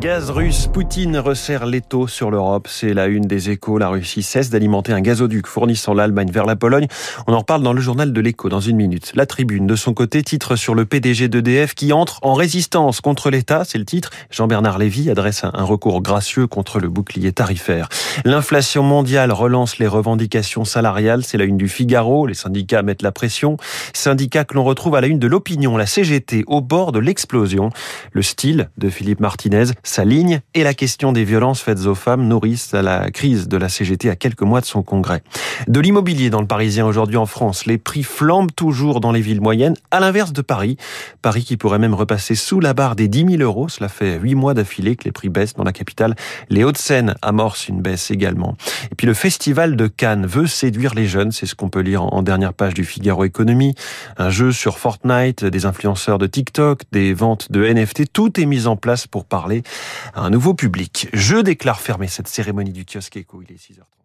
Gaz russe, Poutine resserre l'étau sur l'Europe. C'est la une des échos. La Russie cesse d'alimenter un gazoduc fournissant l'Allemagne vers la Pologne. On en reparle dans le journal de l'écho dans une minute. La tribune, de son côté, titre sur le PDG d'EDF qui entre en résistance contre l'État. C'est le titre. Jean-Bernard Lévy adresse un recours gracieux contre le bouclier tarifaire. L'inflation mondiale relance les revendications salariales. C'est la une du Figaro. Les syndicats mettent la pression. Syndicats que l'on retrouve à la une de l'opinion. La CGT au bord de l'explosion. Le style Philippe Martinez, sa ligne et la question des violences faites aux femmes nourrissent la crise de la CGT à quelques mois de son congrès. De l'immobilier dans le Parisien aujourd'hui en France, les prix flambent toujours dans les villes moyennes, à l'inverse de Paris. Paris qui pourrait même repasser sous la barre des 10 000 euros. Cela fait huit mois d'affilée que les prix baissent dans la capitale. Les Hauts-de-Seine amorcent une baisse également. Et puis le festival de Cannes veut séduire les jeunes, c'est ce qu'on peut lire en dernière page du Figaro Économie. Un jeu sur Fortnite, des influenceurs de TikTok, des ventes de NFT, tout est mis en place pour parler à un nouveau public. Je déclare fermer cette cérémonie du kiosque éco. Il est 6h30.